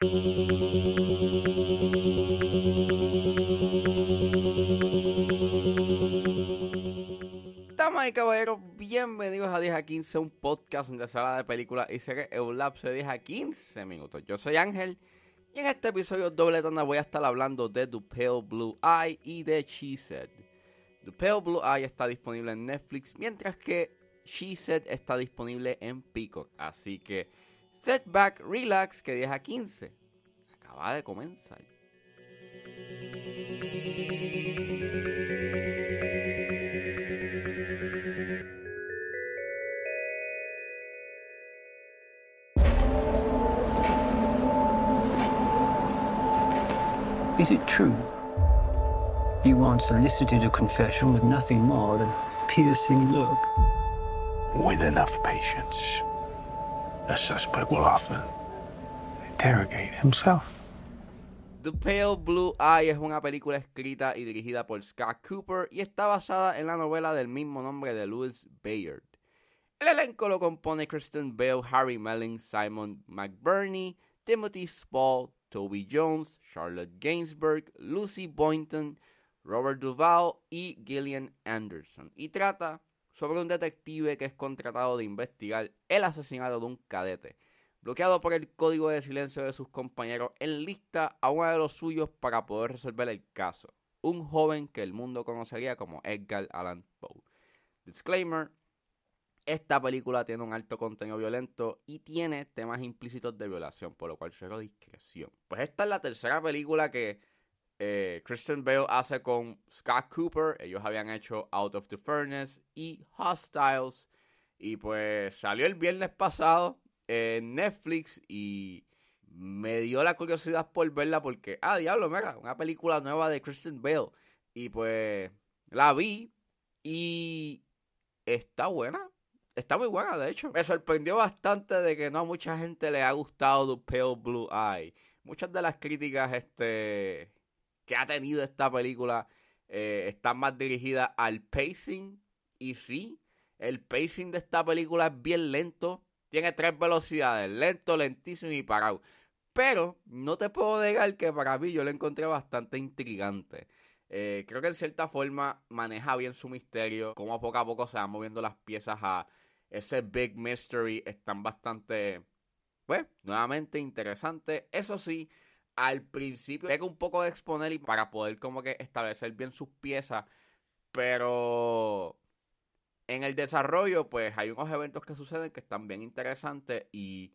Damas y caballeros, bienvenidos a 10 a 15, un podcast donde se habla de películas y series en un lapso de 10 a 15 minutos. Yo soy Ángel y en este episodio doble tanda voy a estar hablando de The Pale Blue Eye y de She Said. The Pale Blue Eye está disponible en Netflix, mientras que She Said está disponible en Peacock. Así que setback, relax, que 10 a 15 acaba de comenzar. Is it true? You once elicited a confession with nothing more than a piercing look. With enough patience, the will often interrogate himself. The Pale Blue Eye es una película escrita y dirigida por Scott Cooper y está basada en la novela del mismo nombre de Louis Bayard. El elenco lo compone Kristen Bale, Harry Melling, Simon McBurney, Timothy Spall, Toby Jones, Charlotte Gainsbourg, Lucy Boynton, Robert Duvall y Gillian Anderson. Y trata sobre un detective que es contratado de investigar el asesinato de un cadete, bloqueado por el código de silencio de sus compañeros, en lista a uno de los suyos para poder resolver el caso. Un joven que el mundo conocería como Edgar Allan Poe. Disclaimer, esta película tiene un alto contenido violento y tiene temas implícitos de violación, por lo cual suelo discreción. Pues esta es la tercera película que eh, Kristen Bale hace con Scott Cooper. Ellos habían hecho Out of the Furnace y Hostiles. Y pues salió el viernes pasado en Netflix y me dio la curiosidad por verla porque, ah, diablo, mira, una película nueva de Kristen Bale. Y pues la vi y está buena. Está muy buena, de hecho. Me sorprendió bastante de que no a mucha gente le ha gustado The Pale Blue Eye. Muchas de las críticas este, que ha tenido esta película eh, están más dirigidas al pacing. Y sí, el pacing de esta película es bien lento. Tiene tres velocidades, lento, lentísimo y parado. Pero no te puedo negar que para mí yo lo encontré bastante intrigante. Eh, creo que en cierta forma maneja bien su misterio, como poco a poco se van moviendo las piezas a ese big mystery. Están bastante, pues, nuevamente interesantes. Eso sí, al principio pega un poco de exponer y para poder como que establecer bien sus piezas, pero en el desarrollo, pues hay unos eventos que suceden que están bien interesantes y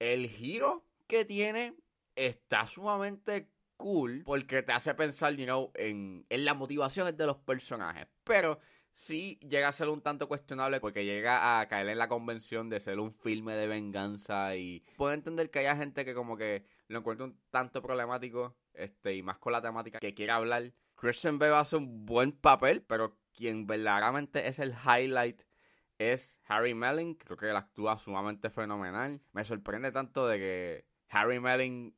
el giro que tiene está sumamente cool porque te hace pensar, you know, en, en las motivaciones de los personajes. Pero sí llega a ser un tanto cuestionable porque llega a caer en la convención de ser un filme de venganza y puedo entender que haya gente que como que lo encuentra un tanto problemático este y más con la temática que quiere hablar. Christian Bale hace un buen papel, pero quien verdaderamente es el highlight es Harry Melling. Creo que él actúa sumamente fenomenal. Me sorprende tanto de que Harry Melling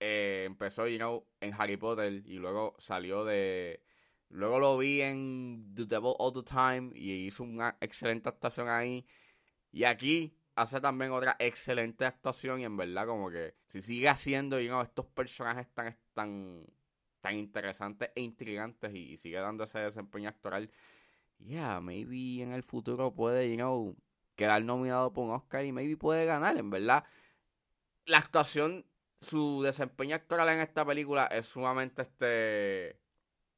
eh, empezó, you know, en Harry Potter y luego salió de... Luego lo vi en The Devil All the Time y hizo una excelente actuación ahí. Y aquí hace también otra excelente actuación y en verdad como que si sigue haciendo, you know, estos personajes tan, tan, tan interesantes e intrigantes y, sigue dando ese desempeño actoral, yeah, maybe en el futuro puede, you know, quedar nominado por un Oscar y maybe puede ganar, en verdad. La actuación su desempeño actoral en esta película es sumamente este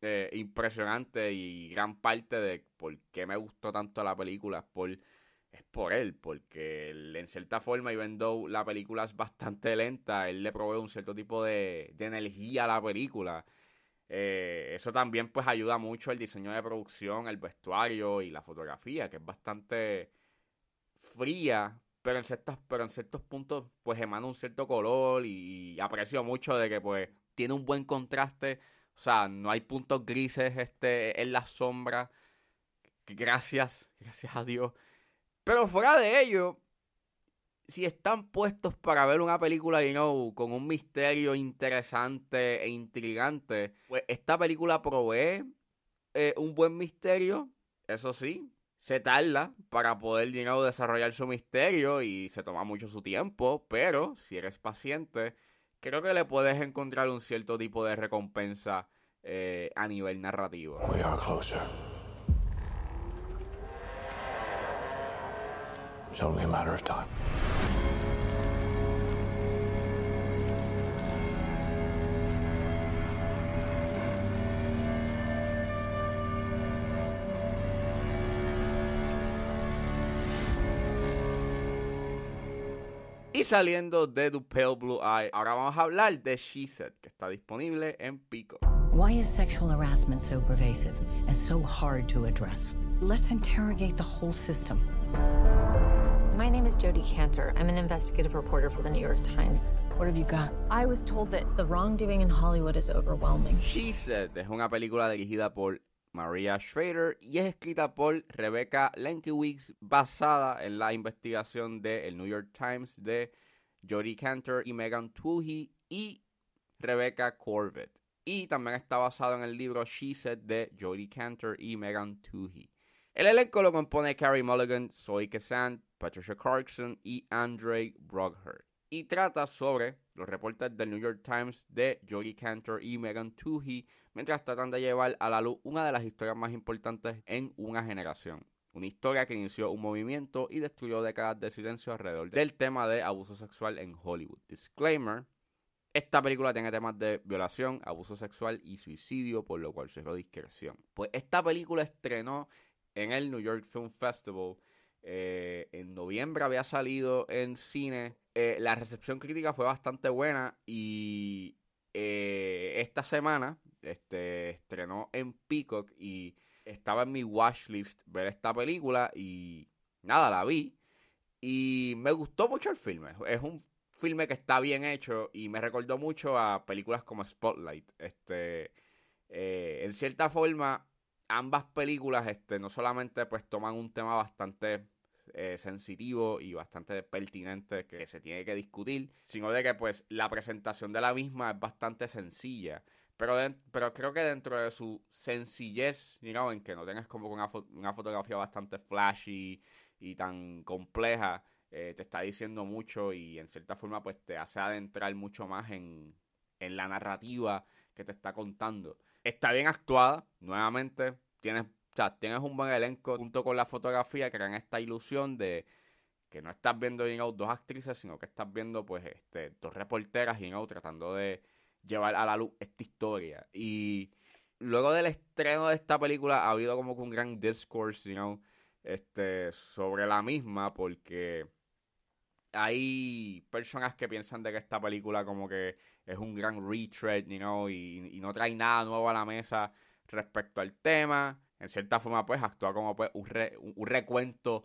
eh, impresionante y gran parte de por qué me gustó tanto la película es por, él, porque en cierta forma, even though la película es bastante lenta, él le provee un cierto tipo de, energía a la película. Eh, eso también pues ayuda mucho el diseño de producción, el vestuario y la fotografía, que es bastante fría, pero en ciertos, pero en ciertos puntos pues emana un cierto color y, aprecio mucho de que pues tiene un buen contraste, o sea, no hay puntos grises este en la sombra. Gracias, gracias a Dios. Pero fuera de ello, si están puestos para ver una película, you know, con un misterio interesante e intrigante, pues esta película provee eh, un buen misterio, eso sí, se tarda para poder desarrollar su misterio y se toma mucho su tiempo, pero si eres paciente, creo que le puedes encontrar un cierto tipo de recompensa eh, a nivel narrativo. We are closer. It's only a matter of time. Y saliendo de The Pale Blue Eye, ahora vamos a hablar de She Said, que está disponible en Pico. Why is sexual harassment so pervasive and so hard to address? Let's interrogate the whole system. My name is Jody Cantor. I'm an investigative reporter for the New York Times. What have you got? I was told that the wrongdoing in Hollywood is overwhelming. She Said es una película dirigida por Maria Schrader y es escrita por Rebecca Lenkiewicz basada en la investigación del New York Times de Jody Cantor y Megan Twohy y Rebecca Corbett. Y también está basado en el libro She Said de Jody Cantor y Megan Twohy. El elenco lo compone Carrie Mulligan, Zoe Kazan, Patricia Clarkson y Andre Broghurst. Y trata sobre los reportes del New York Times de Jody Cantor y Megan Twohy mientras tratan de llevar a la luz una de las historias más importantes en una generación. Una historia que inició un movimiento y destruyó décadas de silencio alrededor del tema de abuso sexual en Hollywood. Disclaimer. Esta película tiene temas de violación, abuso sexual y suicidio, por lo cual cerró discreción. Pues esta película estrenó en el New York Film Festival. Eh, en noviembre había salido en cine. Eh, la recepción crítica fue bastante buena y eh, esta semana este, estrenó en Peacock y estaba en mi watchlist ver esta película y nada, la vi y me gustó mucho el filme. Es un filme que está bien hecho y me recordó mucho a películas como Spotlight. Este, en cierta forma, ambas películas este, no solamente pues toman un tema bastante eh, sensitivo y bastante pertinente que se tiene que discutir, sino de que pues la presentación de la misma es bastante sencilla. Pero, pero creo que dentro de su sencillez, you en que no tengas como una, una fotografía bastante flashy y tan compleja, eh, te está diciendo mucho y en cierta forma pues te hace adentrar mucho más en, en la narrativa que te está contando. Está bien actuada, nuevamente, tienes, o tienes un buen elenco junto con la fotografía, crean esta ilusión de que no estás viendo dos actrices, sino que estás viendo pues este, dos reporteras you tratando de llevar a la luz esta historia. Y luego del estreno de esta película ha habido como que un gran discourse, you este, sobre la misma, porque hay personas que piensan de que esta película como que es un gran retread, you know, y, no trae nada nuevo a la mesa respecto al tema. En cierta forma, pues, actúa como pues, un, un recuento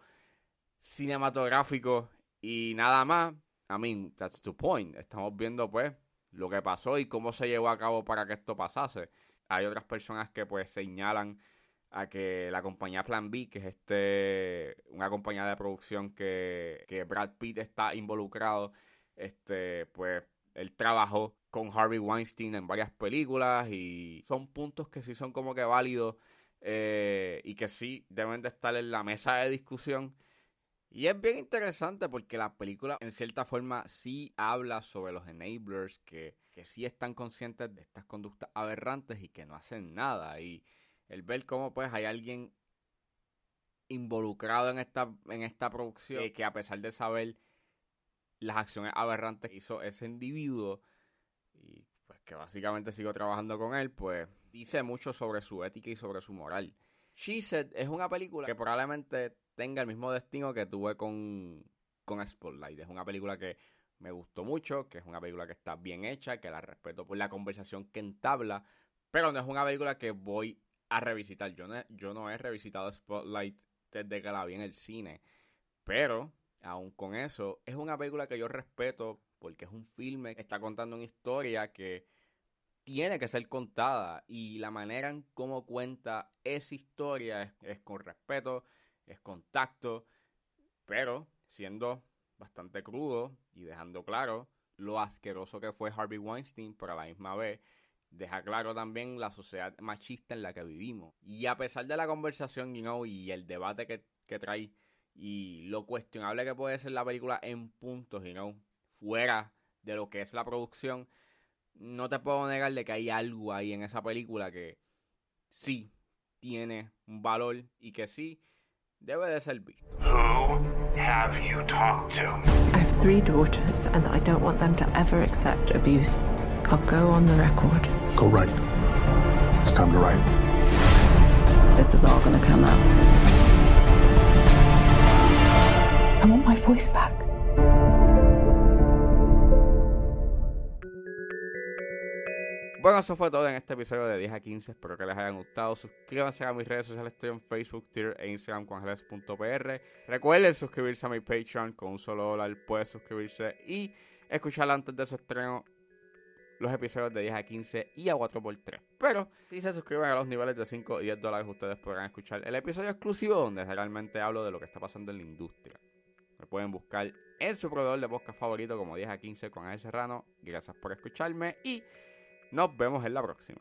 cinematográfico y nada más. I mean, that's the point. Estamos viendo, pues, lo que pasó y cómo se llevó a cabo para que esto pasase. Hay otras personas que pues señalan a que la compañía Plan B, que es este una compañía de producción que, que Brad Pitt está involucrado, este, pues él trabajó con Harvey Weinstein en varias películas y son puntos que sí son como que válidos eh, y que sí deben de estar en la mesa de discusión. Y es bien interesante porque la película en cierta forma sí habla sobre los enablers que, que sí están conscientes de estas conductas aberrantes y que no hacen nada. Y el ver cómo pues hay alguien involucrado en esta, en esta producción eh, que a pesar de saber las acciones aberrantes que hizo ese individuo y pues que básicamente sigo trabajando con él, pues dice mucho sobre su ética y sobre su moral. She Said es una película que probablemente tenga el mismo destino que tuve con, con Spotlight. Es una película que me gustó mucho, que es una película que está bien hecha, que la respeto por la conversación que entabla, pero no es una película que voy a revisitar. Yo no, yo no he revisitado Spotlight desde que la vi en el cine, pero aún con eso, es una película que yo respeto porque es un filme que está contando una historia que tiene que ser contada y la manera en cómo cuenta esa historia es, con respeto, es contacto, pero siendo bastante crudo y dejando claro lo asqueroso que fue Harvey Weinstein, pero la misma vez deja claro también la sociedad machista en la que vivimos. Y a pesar de la conversación, you know, y el debate que, que trae y lo cuestionable que puede ser la película en puntos, you know, fuera de lo que es la producción, no te puedo negar de que hay algo ahí en esa película que sí tiene un valor y que sí debe de ser visto. Who have you talked to? I have three daughters, and I don't want them to ever accept abuse. I'll go on the record. Go right. It's time to write. This is all gonna come out. I want my voice back. Bueno, eso fue todo en este episodio de 10 a 15. Espero que les hayan gustado. Suscríbanse a mis redes sociales. Estoy en Facebook, Twitter e Instagram con Ángeles.pr. Recuerden suscribirse a mi Patreon. Con un solo dólar puedes suscribirse y escuchar antes de su estreno los episodios de 10 a 15 y a 4x3. Pero si se suscriben a los niveles de 5 y 10 dólares, ustedes podrán escuchar el episodio exclusivo donde realmente hablo de lo que está pasando en la industria. Me pueden buscar en su proveedor de podcast favorito como 10 a 15 con Ángel Serrano. Gracias por escucharme y nos vemos en la próxima.